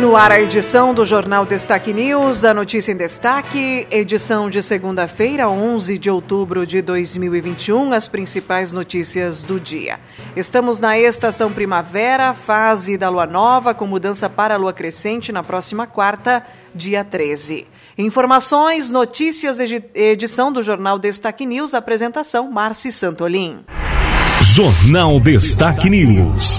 No ar a edição do Jornal Destaque News, a notícia em destaque, edição de segunda-feira, 11 de outubro de 2021, as principais notícias do dia. Estamos na estação primavera, fase da lua nova, com mudança para a lua crescente na próxima quarta, dia 13. Informações, notícias, edição do Jornal Destaque News, apresentação Marci Santolin. Jornal Destaque News.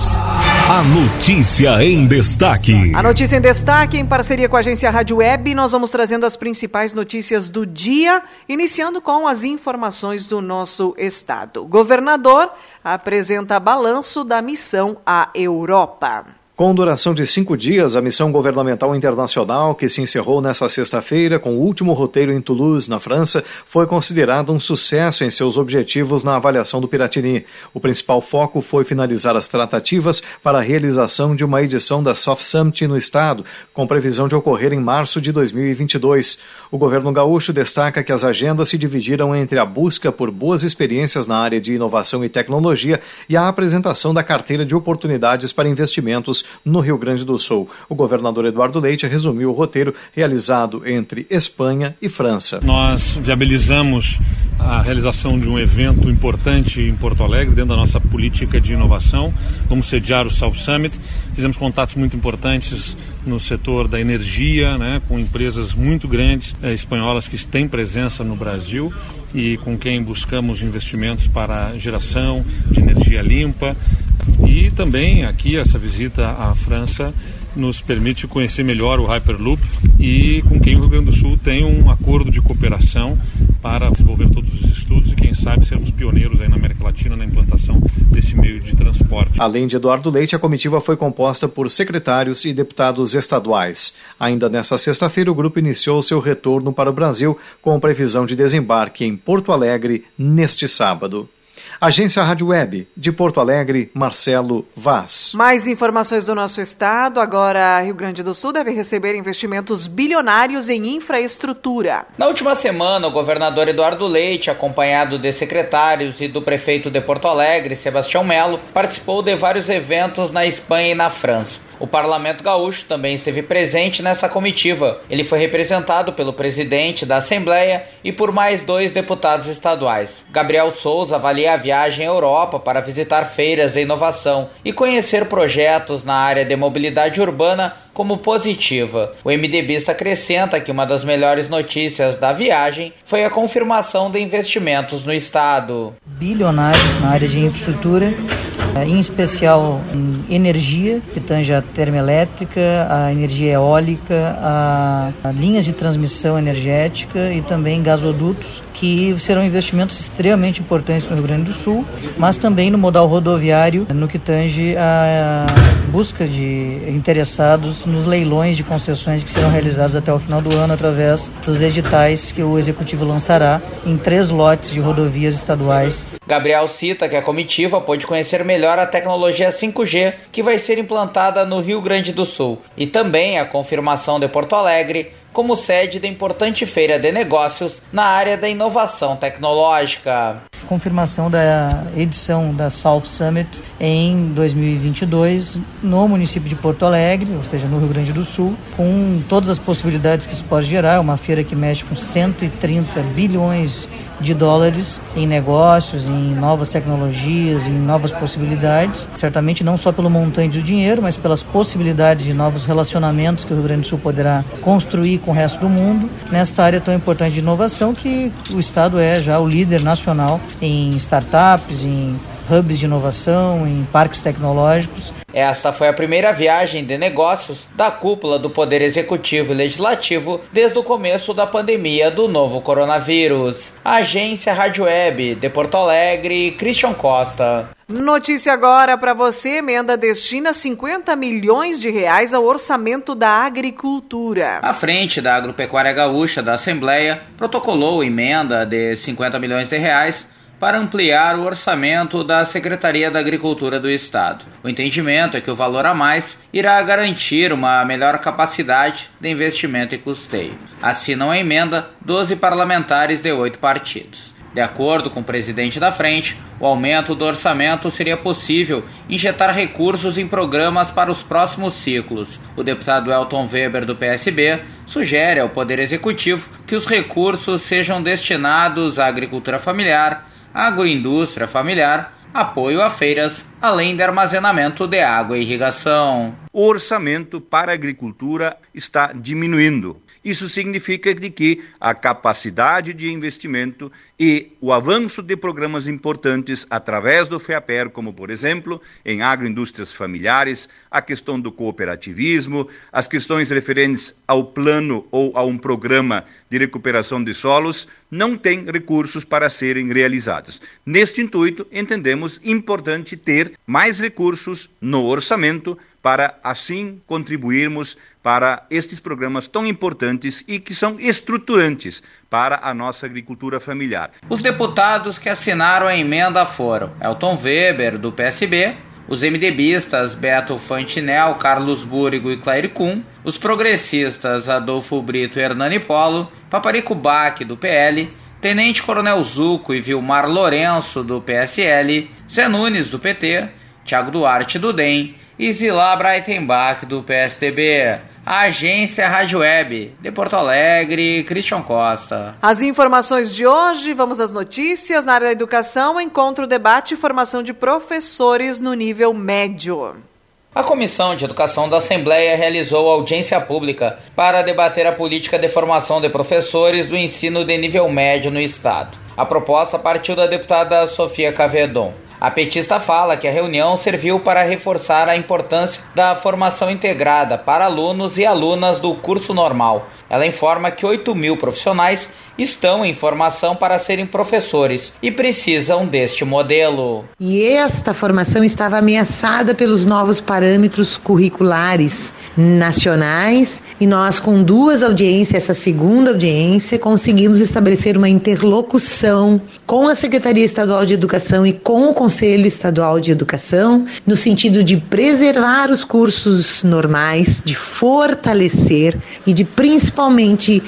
A notícia em destaque. A notícia em destaque, em parceria com a agência Rádio Web, nós vamos trazendo as principais notícias do dia, iniciando com as informações do nosso estado. Governador apresenta balanço da missão à Europa. Com duração de cinco dias, a missão governamental internacional, que se encerrou nesta sexta-feira com o último roteiro em Toulouse, na França, foi considerada um sucesso em seus objetivos na avaliação do Piratini. O principal foco foi finalizar as tratativas para a realização de uma edição da Soft Summit no estado, com previsão de ocorrer em março de 2022. O governo gaúcho destaca que as agendas se dividiram entre a busca por boas experiências na área de inovação e tecnologia e a apresentação da carteira de oportunidades para investimentos no Rio Grande do Sul. O governador Eduardo Leite resumiu o roteiro realizado entre Espanha e França. Nós viabilizamos a realização de um evento importante em Porto Alegre, dentro da nossa política de inovação. Vamos sediar o South Summit. Fizemos contatos muito importantes no setor da energia, né, com empresas muito grandes eh, espanholas que têm presença no Brasil e com quem buscamos investimentos para geração de energia limpa. E também aqui essa visita à França nos permite conhecer melhor o Hyperloop e com quem o Rio Grande do Sul tem um acordo de cooperação para desenvolver todos os estudos e quem sabe sermos pioneiros aí na América Latina na implantação desse meio de transporte. Além de Eduardo Leite, a comitiva foi composta por secretários e deputados estaduais. Ainda nesta sexta-feira, o grupo iniciou seu retorno para o Brasil com previsão de desembarque em Porto Alegre neste sábado. Agência Rádio Web, de Porto Alegre, Marcelo Vaz. Mais informações do nosso estado. Agora, Rio Grande do Sul deve receber investimentos bilionários em infraestrutura. Na última semana, o governador Eduardo Leite, acompanhado de secretários e do prefeito de Porto Alegre, Sebastião Melo, participou de vários eventos na Espanha e na França. O Parlamento Gaúcho também esteve presente nessa comitiva. Ele foi representado pelo presidente da Assembleia e por mais dois deputados estaduais. Gabriel Souza avalia a viagem à Europa para visitar feiras de inovação e conhecer projetos na área de mobilidade urbana como positiva. O MDBista acrescenta que uma das melhores notícias da viagem foi a confirmação de investimentos no estado. Bilionários na área de infraestrutura em especial em energia, que tange a termoelétrica, a energia eólica, a, a linhas de transmissão energética e também gasodutos que serão investimentos extremamente importantes no Rio Grande do Sul, mas também no modal rodoviário, no que tange a busca de interessados nos leilões de concessões que serão realizados até o final do ano através dos editais que o executivo lançará em três lotes de rodovias estaduais. Gabriel cita que a comitiva pôde conhecer melhor a tecnologia 5G que vai ser implantada no Rio Grande do Sul e também a confirmação de Porto Alegre como sede da importante feira de negócios na área da inovação tecnológica. Confirmação da edição da South Summit em 2022 no município de Porto Alegre, ou seja, no Rio Grande do Sul, com todas as possibilidades que isso pode gerar. É uma feira que mexe com 130 bilhões de dólares em negócios, em novas tecnologias, em novas possibilidades. Certamente não só pelo montante do dinheiro, mas pelas possibilidades de novos relacionamentos que o Rio Grande do Sul poderá construir com o resto do mundo nesta área tão importante de inovação que o Estado é já o líder nacional em startups, em hubs de inovação, em parques tecnológicos. Esta foi a primeira viagem de negócios da cúpula do Poder Executivo e Legislativo desde o começo da pandemia do novo coronavírus. Agência Rádio Web de Porto Alegre, Christian Costa. Notícia agora para você: emenda destina 50 milhões de reais ao orçamento da agricultura. A frente da Agropecuária Gaúcha da Assembleia protocolou emenda de 50 milhões de reais para ampliar o orçamento da Secretaria da Agricultura do Estado. O entendimento é que o valor a mais irá garantir uma melhor capacidade de investimento e custeio. Assinam a emenda 12 parlamentares de oito partidos. De acordo com o presidente da frente, o aumento do orçamento seria possível injetar recursos em programas para os próximos ciclos. O deputado Elton Weber, do PSB, sugere ao Poder Executivo que os recursos sejam destinados à agricultura familiar, agroindústria familiar, apoio a feiras, além de armazenamento de água e irrigação. O orçamento para a agricultura está diminuindo isso significa de que a capacidade de investimento e o avanço de programas importantes através do FEAPER, como por exemplo, em agroindústrias familiares, a questão do cooperativismo, as questões referentes ao plano ou a um programa de recuperação de solos, não têm recursos para serem realizados. Neste intuito, entendemos importante ter mais recursos no orçamento para assim contribuirmos para estes programas tão importantes e que são estruturantes para a nossa agricultura familiar. Os deputados que assinaram a emenda foram Elton Weber, do PSB, os MDBistas Beto Fantinel, Carlos Búrigo e Claire Kuhn, os progressistas Adolfo Brito e Hernani Polo, Paparico Bac, do PL, Tenente Coronel Zuco e Vilmar Lourenço, do PSL, Zé Nunes, do PT, Tiago Duarte, do DEM, e Zilá Breitenbach, do PSDB. A agência Rádio Web, de Porto Alegre, Christian Costa. As informações de hoje, vamos às notícias. Na área da educação, encontro, debate e formação de professores no nível médio. A Comissão de Educação da Assembleia realizou audiência pública para debater a política de formação de professores do ensino de nível médio no Estado. A proposta partiu da deputada Sofia Cavedon. A petista fala que a reunião serviu para reforçar a importância da formação integrada para alunos e alunas do curso normal. Ela informa que 8 mil profissionais estão em formação para serem professores e precisam deste modelo. E esta formação estava ameaçada pelos novos parâmetros curriculares nacionais e nós com duas audiências, essa segunda audiência, conseguimos estabelecer uma interlocução com a Secretaria Estadual de Educação e com o Conselho Estadual de Educação no sentido de preservar os cursos normais, de fortalecer e de principalmente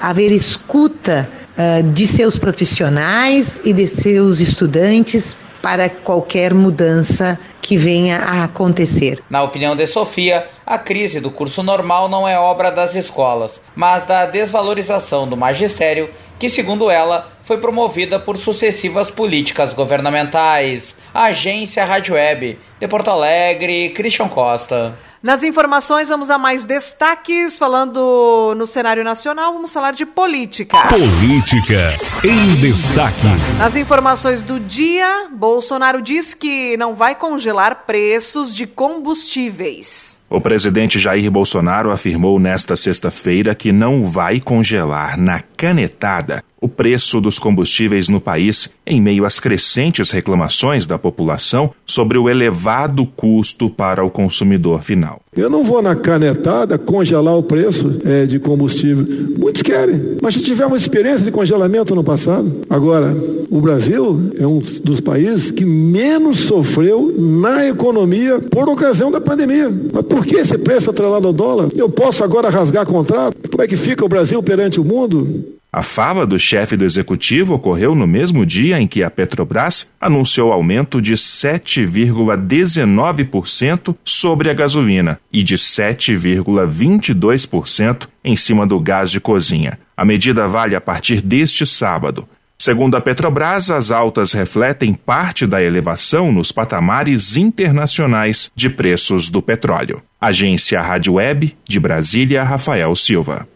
haver escuta uh, de seus profissionais e de seus estudantes para qualquer mudança que venha a acontecer. Na opinião de Sofia, a crise do curso normal não é obra das escolas, mas da desvalorização do magistério, que, segundo ela, foi promovida por sucessivas políticas governamentais. Agência Rádio Web, de Porto Alegre, Christian Costa. Nas informações, vamos a mais destaques. Falando no cenário nacional, vamos falar de política. Política em destaque. Nas informações do dia, Bolsonaro diz que não vai congelar preços de combustíveis. O presidente Jair Bolsonaro afirmou nesta sexta-feira que não vai congelar na canetada o preço dos combustíveis no país em meio às crescentes reclamações da população sobre o elevado custo para o consumidor final. Eu não vou na canetada congelar o preço é, de combustível. Muitos querem, mas já tivemos experiência de congelamento no passado. Agora, o Brasil é um dos países que menos sofreu na economia por ocasião da pandemia. Mas por que esse preço atrelado ao dólar? Eu posso agora rasgar contrato? Como é que fica o Brasil perante o mundo? A fala do chefe do executivo ocorreu no mesmo dia em que a Petrobras anunciou aumento de 7,19% sobre a gasolina e de 7,22% em cima do gás de cozinha. A medida vale a partir deste sábado. Segundo a Petrobras, as altas refletem parte da elevação nos patamares internacionais de preços do petróleo. Agência Rádio Web, de Brasília, Rafael Silva.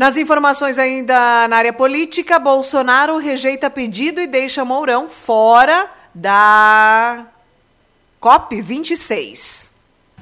Nas informações ainda na área política, Bolsonaro rejeita pedido e deixa Mourão fora da COP26.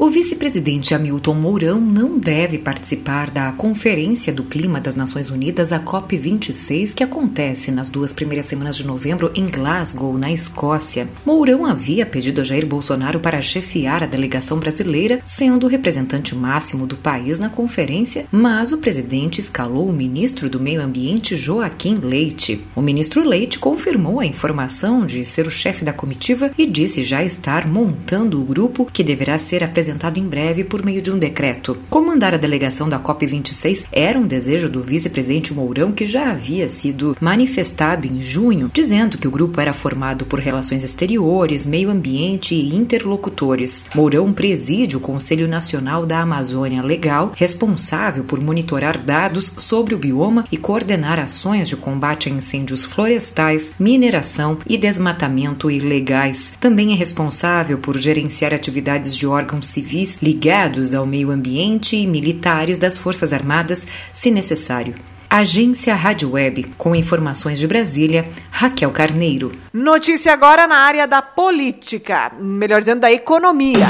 O vice-presidente Hamilton Mourão não deve participar da Conferência do Clima das Nações Unidas, a COP26, que acontece nas duas primeiras semanas de novembro em Glasgow, na Escócia. Mourão havia pedido a Jair Bolsonaro para chefiar a delegação brasileira, sendo o representante máximo do país na conferência, mas o presidente escalou o ministro do Meio Ambiente, Joaquim Leite. O ministro Leite confirmou a informação de ser o chefe da comitiva e disse já estar montando o grupo que deverá ser apresentado apresentado em breve por meio de um decreto. Comandar a delegação da COP26 era um desejo do vice-presidente Mourão que já havia sido manifestado em junho, dizendo que o grupo era formado por relações exteriores, meio ambiente e interlocutores. Mourão preside o Conselho Nacional da Amazônia Legal, responsável por monitorar dados sobre o bioma e coordenar ações de combate a incêndios florestais, mineração e desmatamento ilegais. Também é responsável por gerenciar atividades de órgãos civis ligados ao meio ambiente e militares das Forças Armadas, se necessário. Agência Rádio Web, com informações de Brasília, Raquel Carneiro. Notícia agora na área da política, melhor dizendo, da economia.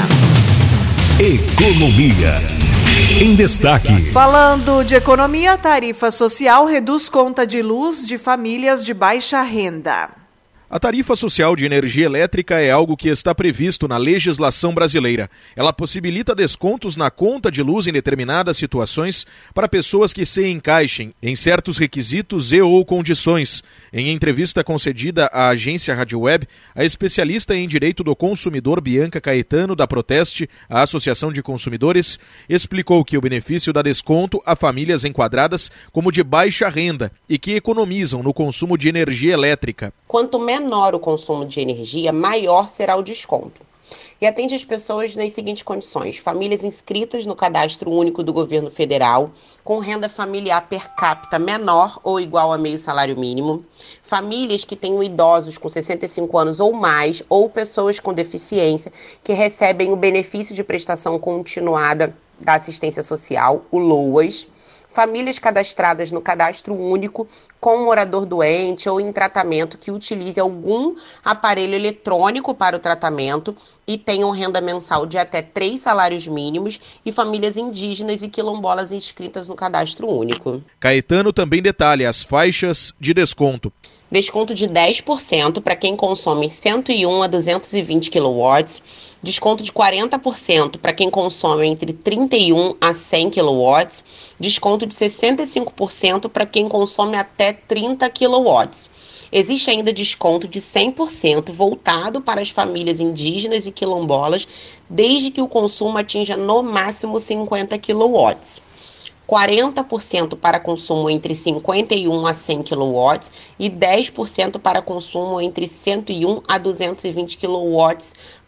Economia. Em destaque. Falando de economia, tarifa social reduz conta de luz de famílias de baixa renda. A tarifa social de energia elétrica é algo que está previsto na legislação brasileira. Ela possibilita descontos na conta de luz em determinadas situações para pessoas que se encaixem em certos requisitos e ou condições. Em entrevista concedida à agência Rádio Web, a especialista em direito do consumidor Bianca Caetano, da Proteste, a Associação de Consumidores, explicou que o benefício dá desconto a famílias enquadradas como de baixa renda e que economizam no consumo de energia elétrica. Quanto menor o consumo de energia, maior será o desconto. E atende as pessoas nas seguintes condições: famílias inscritas no cadastro único do governo federal, com renda familiar per capita menor ou igual a meio salário mínimo, famílias que tenham idosos com 65 anos ou mais, ou pessoas com deficiência que recebem o benefício de prestação continuada da assistência social, o LOAS famílias cadastradas no cadastro único com morador doente ou em tratamento que utilize algum aparelho eletrônico para o tratamento e tenham renda mensal de até três salários mínimos e famílias indígenas e quilombolas inscritas no cadastro único. Caetano também detalha as faixas de desconto desconto de 10% para quem consome 101 a 220 kW, desconto de 40% para quem consome entre 31 a 100 kW, desconto de 65% para quem consome até 30 kW. Existe ainda desconto de 100% voltado para as famílias indígenas e quilombolas, desde que o consumo atinja no máximo 50 kW. 40% para consumo entre 51 a 100 kW e 10% para consumo entre 101 a 220 kW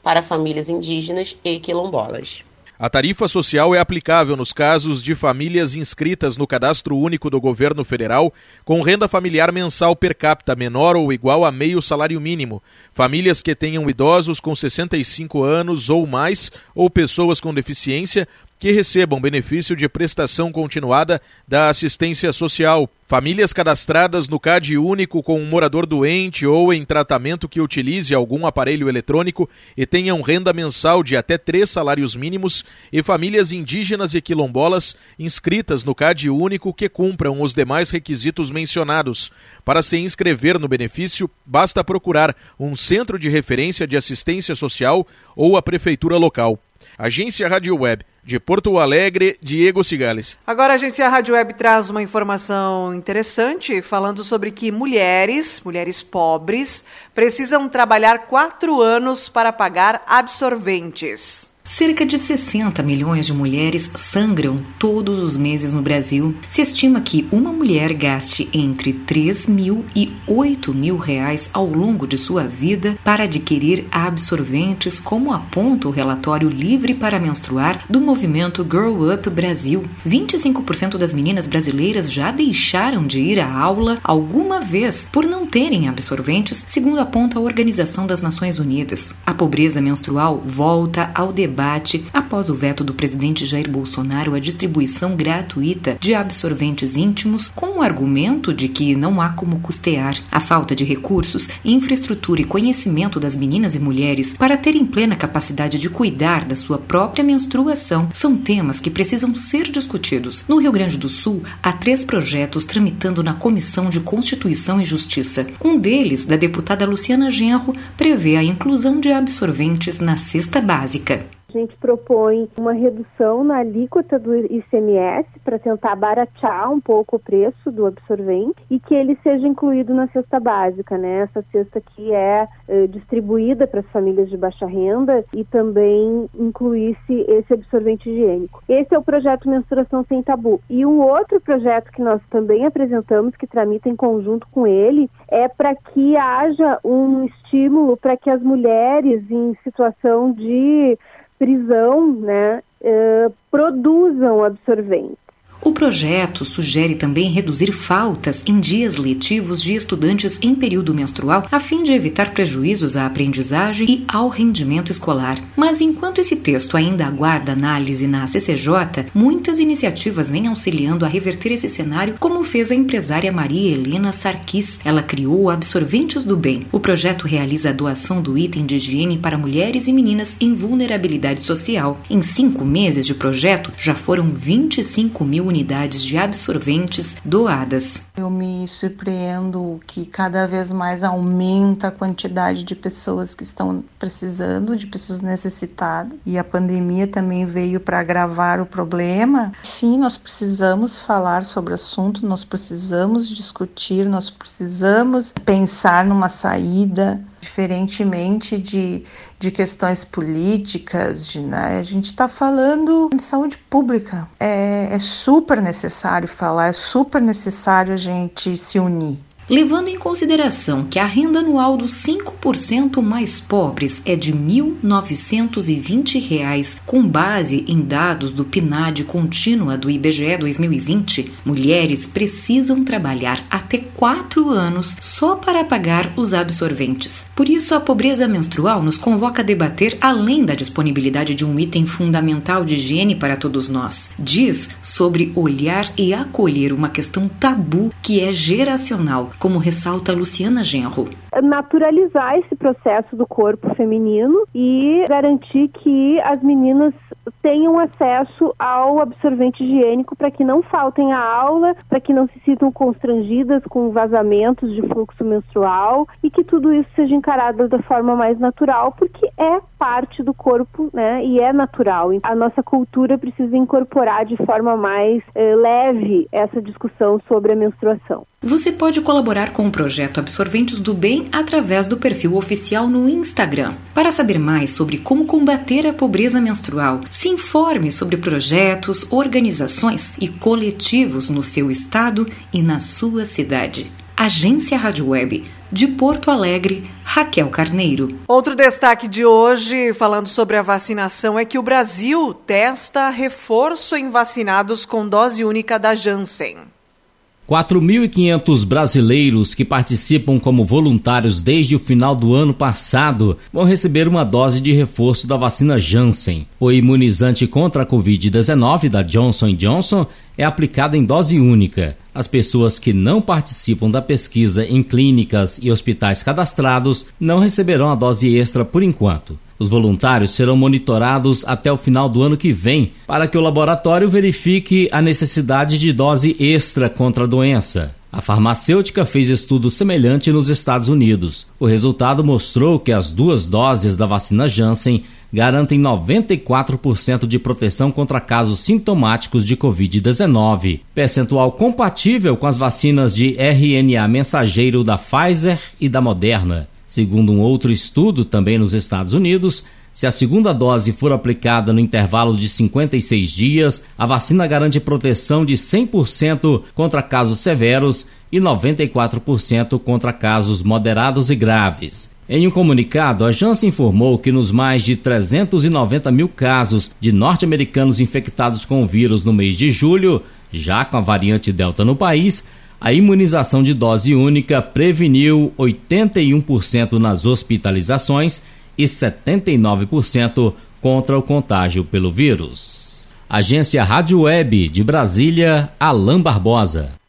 para famílias indígenas e quilombolas. A tarifa social é aplicável nos casos de famílias inscritas no Cadastro Único do Governo Federal com renda familiar mensal per capita menor ou igual a meio salário mínimo, famílias que tenham idosos com 65 anos ou mais ou pessoas com deficiência que recebam benefício de prestação continuada da assistência social. Famílias cadastradas no CAD único com um morador doente ou em tratamento que utilize algum aparelho eletrônico e tenham renda mensal de até três salários mínimos e famílias indígenas e quilombolas inscritas no CAD único que cumpram os demais requisitos mencionados. Para se inscrever no benefício, basta procurar um centro de referência de assistência social ou a prefeitura local. Agência Rádio Web de Porto Alegre, Diego Cigales. Agora a agência Rádio Web traz uma informação interessante falando sobre que mulheres, mulheres pobres, precisam trabalhar quatro anos para pagar absorventes. Cerca de 60 milhões de mulheres sangram todos os meses no Brasil. Se estima que uma mulher gaste entre 3 mil e 8 mil reais ao longo de sua vida para adquirir absorventes, como aponta o relatório Livre para Menstruar do movimento Girl Up Brasil. 25% das meninas brasileiras já deixaram de ir à aula alguma vez por não terem absorventes, segundo aponta a Organização das Nações Unidas. A pobreza menstrual volta ao debate debate após o veto do presidente Jair Bolsonaro à distribuição gratuita de absorventes íntimos com o argumento de que não há como custear. A falta de recursos, infraestrutura e conhecimento das meninas e mulheres para terem plena capacidade de cuidar da sua própria menstruação são temas que precisam ser discutidos. No Rio Grande do Sul, há três projetos tramitando na Comissão de Constituição e Justiça. Um deles, da deputada Luciana Genro, prevê a inclusão de absorventes na cesta básica. A gente propõe uma redução na alíquota do ICMS para tentar baratear um pouco o preço do absorvente e que ele seja incluído na cesta básica, né? Essa cesta que é eh, distribuída para as famílias de baixa renda e também incluísse esse absorvente higiênico. Esse é o projeto Menstruação Sem Tabu. E um outro projeto que nós também apresentamos, que tramita em conjunto com ele, é para que haja um estímulo para que as mulheres em situação de prisão né, uh, produzam absorventes. O projeto sugere também reduzir faltas em dias letivos de estudantes em período menstrual, a fim de evitar prejuízos à aprendizagem e ao rendimento escolar. Mas enquanto esse texto ainda aguarda análise na CCJ, muitas iniciativas vêm auxiliando a reverter esse cenário, como fez a empresária Maria Helena Sarkis. Ela criou Absorventes do Bem. O projeto realiza a doação do item de higiene para mulheres e meninas em vulnerabilidade social. Em cinco meses de projeto, já foram 25 mil unidades de absorventes doadas. Eu me surpreendo que cada vez mais aumenta a quantidade de pessoas que estão precisando, de pessoas necessitadas, e a pandemia também veio para agravar o problema. Sim, nós precisamos falar sobre o assunto, nós precisamos discutir, nós precisamos pensar numa saída diferentemente de, de questões políticas, de, né? a gente está falando de saúde pública. É, é super necessário falar, é super necessário a gente se unir levando em consideração que a renda anual dos 5% mais pobres é de R$ 1.920, com base em dados do PNAD contínua do IBGE 2020, mulheres precisam trabalhar até 4 anos só para pagar os absorventes. Por isso, a pobreza menstrual nos convoca a debater além da disponibilidade de um item fundamental de higiene para todos nós. Diz sobre olhar e acolher uma questão tabu que é geracional como ressalta Luciana Genro. Naturalizar esse processo do corpo feminino e garantir que as meninas tenham acesso ao absorvente higiênico para que não faltem a aula, para que não se sintam constrangidas com vazamentos de fluxo menstrual e que tudo isso seja encarado da forma mais natural, porque é parte do corpo, né? E é natural. A nossa cultura precisa incorporar de forma mais eh, leve essa discussão sobre a menstruação. Você pode colaborar com o projeto Absorventes do Bem através do perfil oficial no Instagram. Para saber mais sobre como combater a pobreza menstrual, se informe sobre projetos, organizações e coletivos no seu estado e na sua cidade. Agência Rádio Web de Porto Alegre, Raquel Carneiro. Outro destaque de hoje, falando sobre a vacinação, é que o Brasil testa reforço em vacinados com dose única da Janssen. 4.500 brasileiros que participam como voluntários desde o final do ano passado vão receber uma dose de reforço da vacina Janssen. O imunizante contra a Covid-19 da Johnson Johnson é aplicado em dose única. As pessoas que não participam da pesquisa em clínicas e hospitais cadastrados não receberão a dose extra por enquanto. Os voluntários serão monitorados até o final do ano que vem para que o laboratório verifique a necessidade de dose extra contra a doença. A farmacêutica fez estudo semelhante nos Estados Unidos. O resultado mostrou que as duas doses da vacina Janssen garantem 94% de proteção contra casos sintomáticos de Covid-19, percentual compatível com as vacinas de RNA mensageiro da Pfizer e da Moderna. Segundo um outro estudo, também nos Estados Unidos, se a segunda dose for aplicada no intervalo de 56 dias, a vacina garante proteção de 100% contra casos severos e 94% contra casos moderados e graves. Em um comunicado, a Janssen informou que nos mais de 390 mil casos de norte-americanos infectados com o vírus no mês de julho, já com a variante Delta no país, a imunização de dose única preveniu 81% nas hospitalizações e 79% contra o contágio pelo vírus. Agência Rádio Web de Brasília, Alain Barbosa.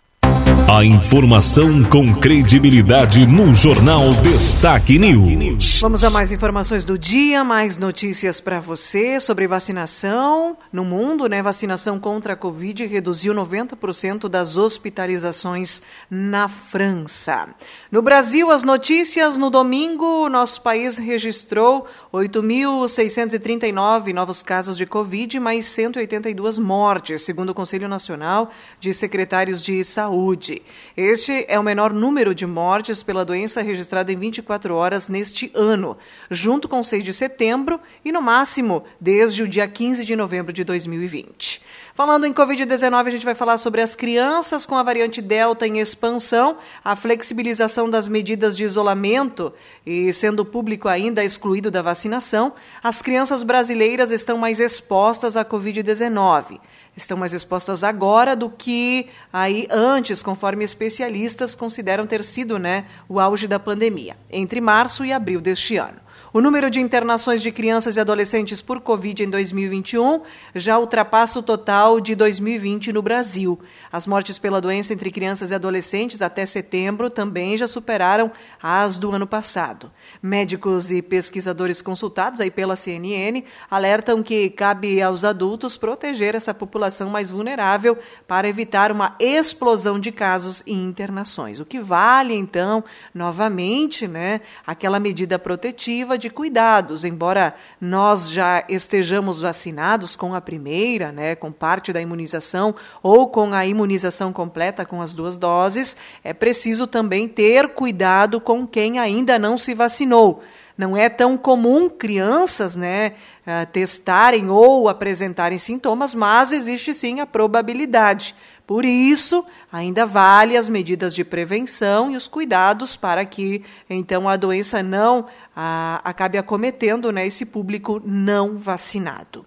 A informação com credibilidade no Jornal Destaque News. Vamos a mais informações do dia, mais notícias para você sobre vacinação no mundo, né? Vacinação contra a Covid reduziu 90% das hospitalizações na França. No Brasil, as notícias no domingo, nosso país registrou 8.639 novos casos de Covid, mais 182 mortes, segundo o Conselho Nacional de Secretários de Saúde. Este é o menor número de mortes pela doença registrado em 24 horas neste ano, junto com 6 de setembro e, no máximo, desde o dia 15 de novembro de 2020. Falando em Covid-19, a gente vai falar sobre as crianças com a variante Delta em expansão, a flexibilização das medidas de isolamento e sendo o público ainda excluído da vacinação, as crianças brasileiras estão mais expostas à Covid-19 estão mais expostas agora do que aí antes, conforme especialistas consideram ter sido né, o auge da pandemia, entre março e abril deste ano. O número de internações de crianças e adolescentes por Covid em 2021 já ultrapassa o total de 2020 no Brasil. As mortes pela doença entre crianças e adolescentes até setembro também já superaram as do ano passado. Médicos e pesquisadores consultados aí pela CNN alertam que cabe aos adultos proteger essa população mais vulnerável para evitar uma explosão de casos e internações. O que vale, então, novamente, né, aquela medida protetiva de cuidados, embora nós já estejamos vacinados com a primeira, né, com parte da imunização ou com a imunização completa com as duas doses, é preciso também ter cuidado com quem ainda não se vacinou. Não é tão comum crianças né, eh, testarem ou apresentarem sintomas, mas existe sim a probabilidade. Por isso, ainda vale as medidas de prevenção e os cuidados para que então a doença não a, acabe acometendo né, esse público não vacinado.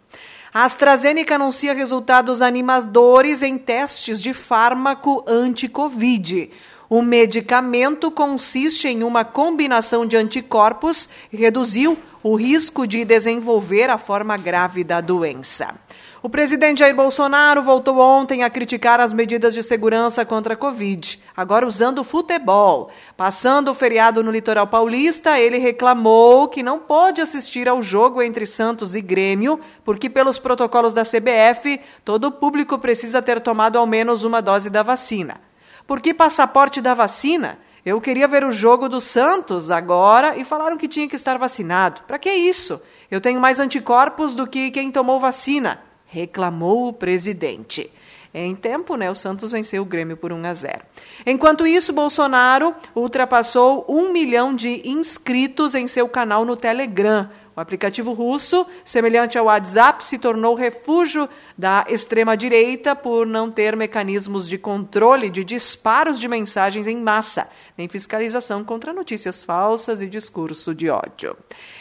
A AstraZeneca anuncia resultados animadores em testes de fármaco anti-Covid. O medicamento consiste em uma combinação de anticorpos e reduziu o risco de desenvolver a forma grave da doença. O presidente Jair Bolsonaro voltou ontem a criticar as medidas de segurança contra a Covid, agora usando o futebol. Passando o feriado no litoral paulista, ele reclamou que não pôde assistir ao jogo entre Santos e Grêmio, porque, pelos protocolos da CBF, todo o público precisa ter tomado ao menos uma dose da vacina. Por que passaporte da vacina? Eu queria ver o jogo do Santos agora e falaram que tinha que estar vacinado. Para que isso? Eu tenho mais anticorpos do que quem tomou vacina reclamou o presidente. Em tempo, né, o Santos venceu o Grêmio por 1 a 0. Enquanto isso, Bolsonaro ultrapassou um milhão de inscritos em seu canal no Telegram. O aplicativo russo, semelhante ao WhatsApp, se tornou refúgio da extrema-direita por não ter mecanismos de controle de disparos de mensagens em massa, nem fiscalização contra notícias falsas e discurso de ódio.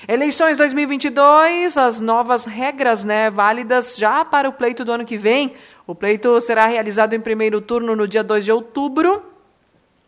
Eleições 2022, as novas regras né, válidas já para o pleito do ano que vem. O pleito será realizado em primeiro turno no dia 2 de outubro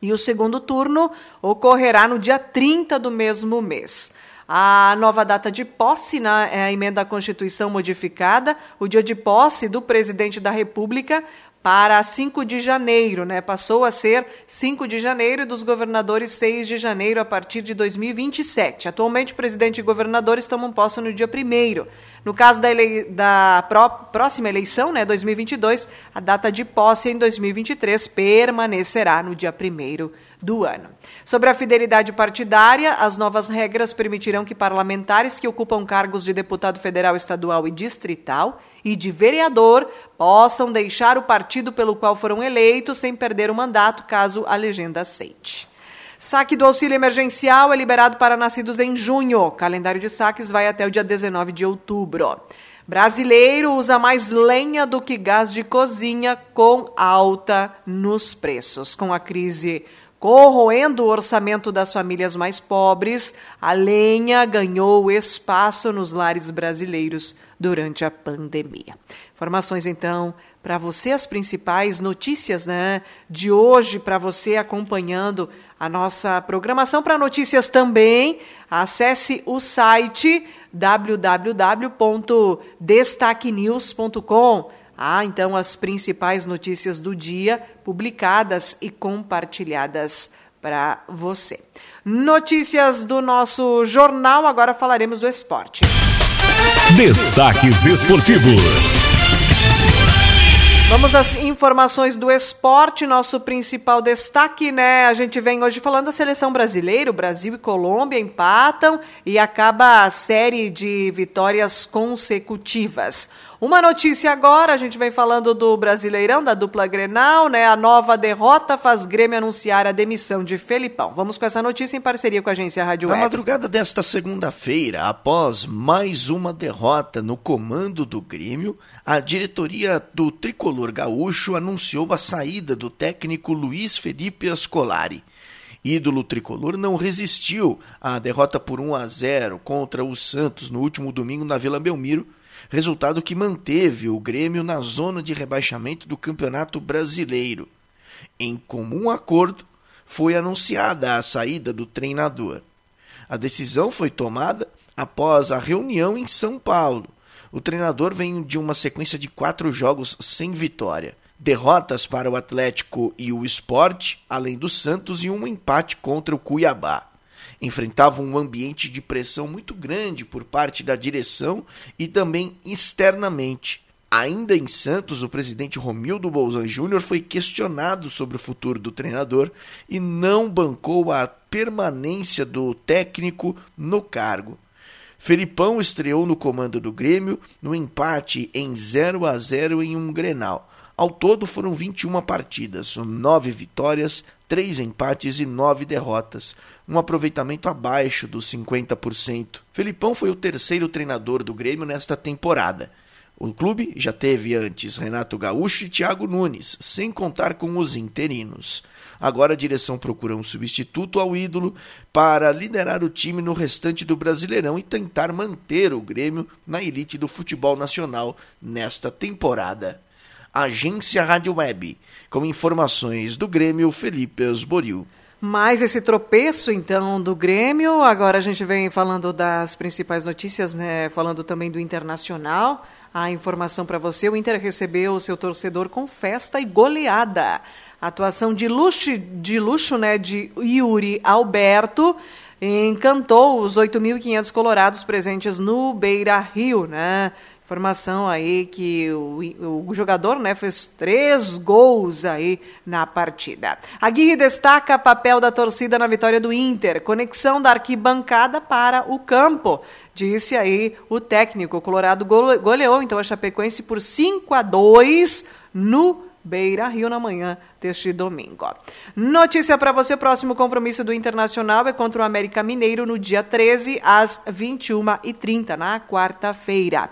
e o segundo turno ocorrerá no dia 30 do mesmo mês. A nova data de posse na é, emenda à Constituição modificada, o dia de posse do presidente da República para 5 de janeiro, né? Passou a ser 5 de janeiro e dos governadores 6 de janeiro a partir de 2027. Atualmente, o presidente e governadores tomam posse no dia 1 No caso da, ele... da pró... próxima eleição, né, 2022, a data de posse em 2023 permanecerá no dia 1 do ano. Sobre a fidelidade partidária, as novas regras permitirão que parlamentares que ocupam cargos de deputado federal, estadual e distrital e de vereador possam deixar o partido pelo qual foram eleitos sem perder o mandato, caso a legenda aceite. Saque do auxílio emergencial é liberado para nascidos em junho. O calendário de saques vai até o dia 19 de outubro. Brasileiro usa mais lenha do que gás de cozinha com alta nos preços. Com a crise corroendo o orçamento das famílias mais pobres, a lenha ganhou espaço nos lares brasileiros durante a pandemia. Informações então para você as principais notícias, né, de hoje para você acompanhando a nossa programação. Para notícias também, acesse o site www.destaquenews.com. Ah, então as principais notícias do dia publicadas e compartilhadas para você. Notícias do nosso jornal, agora falaremos do esporte. Destaques esportivos. Vamos às informações do esporte, nosso principal destaque, né? A gente vem hoje falando da seleção brasileira, o Brasil e Colômbia empatam e acaba a série de vitórias consecutivas. Uma notícia agora, a gente vem falando do Brasileirão, da dupla Grenal, né? A nova derrota faz Grêmio anunciar a demissão de Felipão. Vamos com essa notícia em parceria com a agência Rádio Na Web. madrugada desta segunda-feira, após mais uma derrota no comando do Grêmio, a diretoria do Tricolor Gaúcho anunciou a saída do técnico Luiz Felipe Ascolari. Ídolo tricolor não resistiu à derrota por 1 a 0 contra o Santos no último domingo na Vila Belmiro, resultado que manteve o Grêmio na zona de rebaixamento do Campeonato Brasileiro. Em comum acordo, foi anunciada a saída do treinador. A decisão foi tomada após a reunião em São Paulo. O treinador vem de uma sequência de quatro jogos sem vitória. Derrotas para o Atlético e o Esporte, além do Santos, e um empate contra o Cuiabá enfrentava um ambiente de pressão muito grande por parte da direção e também externamente. Ainda em Santos, o presidente Romildo Bolzan Júnior foi questionado sobre o futuro do treinador e não bancou a permanência do técnico no cargo. Felipão estreou no comando do Grêmio no empate em 0 a 0 em um Grenal. Ao todo foram 21 partidas, 9 vitórias, 3 empates e 9 derrotas, um aproveitamento abaixo dos 50%. Felipão foi o terceiro treinador do Grêmio nesta temporada. O clube já teve antes Renato Gaúcho e Thiago Nunes, sem contar com os interinos. Agora a direção procura um substituto ao ídolo para liderar o time no restante do Brasileirão e tentar manter o Grêmio na elite do futebol nacional nesta temporada. Agência Rádio Web, com informações do Grêmio Felipe Esboril. Mais esse tropeço, então, do Grêmio. Agora a gente vem falando das principais notícias, né? Falando também do Internacional. A informação para você: o Inter recebeu o seu torcedor com festa e goleada. atuação de luxo, de luxo, né? De Yuri Alberto encantou os 8.500 colorados presentes no Beira Rio, né? Informação aí que o, o, jogador né, fez três gols aí na partida. Aguirre destaca papel da torcida na vitória do Inter. Conexão da arquibancada para o campo. Disse aí o técnico. O Colorado goleou então a Chapecoense por 5 a 2 no Beira Rio na manhã deste domingo. Notícia para você: próximo compromisso do Internacional é contra o América Mineiro no dia 13, às 21h30, na quarta-feira.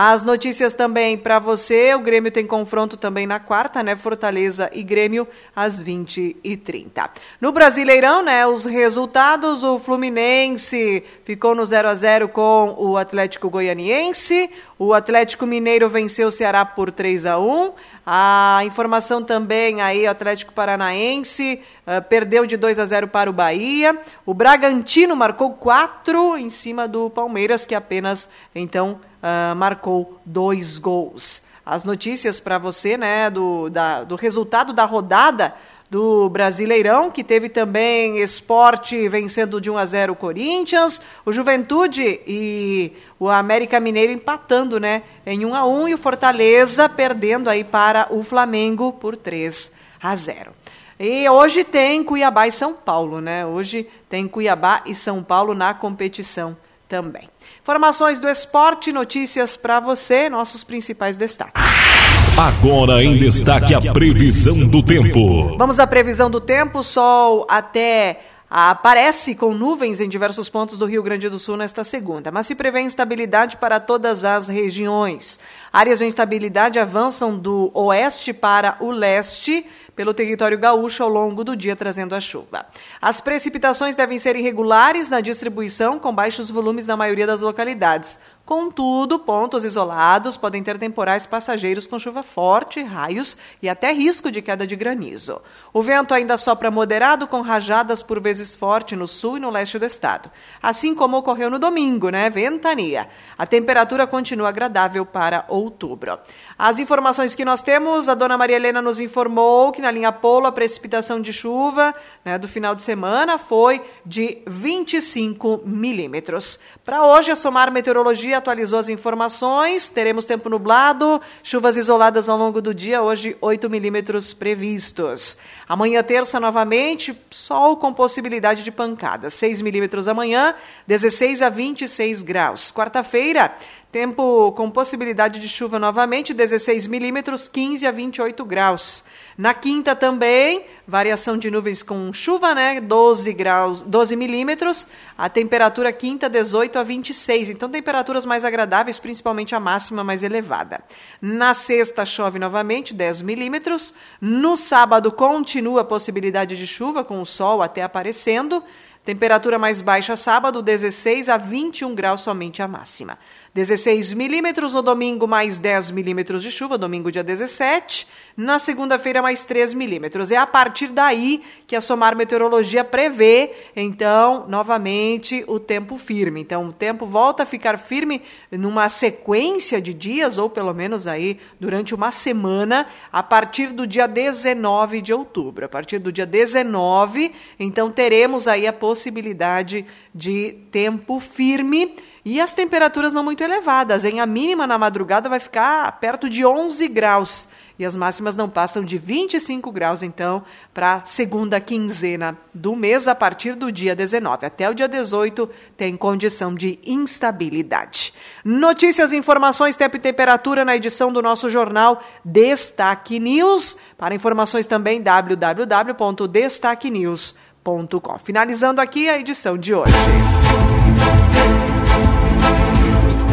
As notícias também para você. O Grêmio tem confronto também na quarta, né? Fortaleza e Grêmio às 20h30. No Brasileirão, né? Os resultados: o Fluminense ficou no 0 a 0 com o Atlético Goianiense. O Atlético Mineiro venceu o Ceará por 3 a 1. A informação também aí, o Atlético Paranaense uh, perdeu de 2 a 0 para o Bahia. O Bragantino marcou 4 em cima do Palmeiras, que apenas então uh, marcou dois gols. As notícias para você, né, do, da, do resultado da rodada do Brasileirão, que teve também esporte vencendo de 1 a 0 o Corinthians, o Juventude e o América Mineiro empatando, né, em 1 a 1 e o Fortaleza perdendo aí para o Flamengo por 3 a 0. E hoje tem Cuiabá e São Paulo, né? Hoje tem Cuiabá e São Paulo na competição também. Informações do esporte, notícias para você, nossos principais destaques. Agora em destaque a previsão do tempo. Vamos à previsão do tempo. Sol até aparece com nuvens em diversos pontos do Rio Grande do Sul nesta segunda, mas se prevê instabilidade para todas as regiões. Áreas de instabilidade avançam do oeste para o leste, pelo território gaúcho ao longo do dia, trazendo a chuva. As precipitações devem ser irregulares na distribuição, com baixos volumes na maioria das localidades. Contudo, pontos isolados podem ter temporais passageiros com chuva forte, raios e até risco de queda de granizo. O vento ainda sopra moderado com rajadas por vezes forte no sul e no leste do estado. Assim como ocorreu no domingo, né? Ventania. A temperatura continua agradável para outubro. As informações que nós temos, a dona Maria Helena nos informou que na linha Polo a precipitação de chuva né, do final de semana foi de 25 milímetros. Para hoje, a Somar Meteorologia atualizou as informações. Teremos tempo nublado, chuvas isoladas ao longo do dia, hoje 8 milímetros previstos. Amanhã, terça, novamente, sol com possibilidade de pancadas. 6 milímetros amanhã, 16 a 26 graus. Quarta-feira, tempo com possibilidade de chuva novamente, 16 milímetros, 15 a 28 graus. Na quinta também, variação de nuvens com chuva, né? 12 graus, 12 milímetros. A temperatura quinta, 18 a 26. Então, temperaturas mais agradáveis, principalmente a máxima mais elevada. Na sexta, chove novamente, 10 milímetros. No sábado, continua a possibilidade de chuva, com o sol até aparecendo. Temperatura mais baixa sábado, 16 a 21 graus somente a máxima. 16 milímetros no domingo, mais 10 milímetros de chuva, domingo dia 17. Na segunda-feira, mais 3 milímetros. É a partir daí que a Somar Meteorologia prevê, então, novamente, o tempo firme. Então, o tempo volta a ficar firme numa sequência de dias, ou pelo menos aí durante uma semana, a partir do dia 19 de outubro. A partir do dia 19, então, teremos aí a possibilidade de tempo firme e as temperaturas não muito elevadas, em a mínima na madrugada vai ficar perto de 11 graus e as máximas não passam de 25 graus, então, para a segunda quinzena do mês, a partir do dia 19 até o dia 18, tem condição de instabilidade. Notícias, informações, tempo e temperatura na edição do nosso jornal Destaque News. Para informações também, www.destaquenews.com. Finalizando aqui a edição de hoje.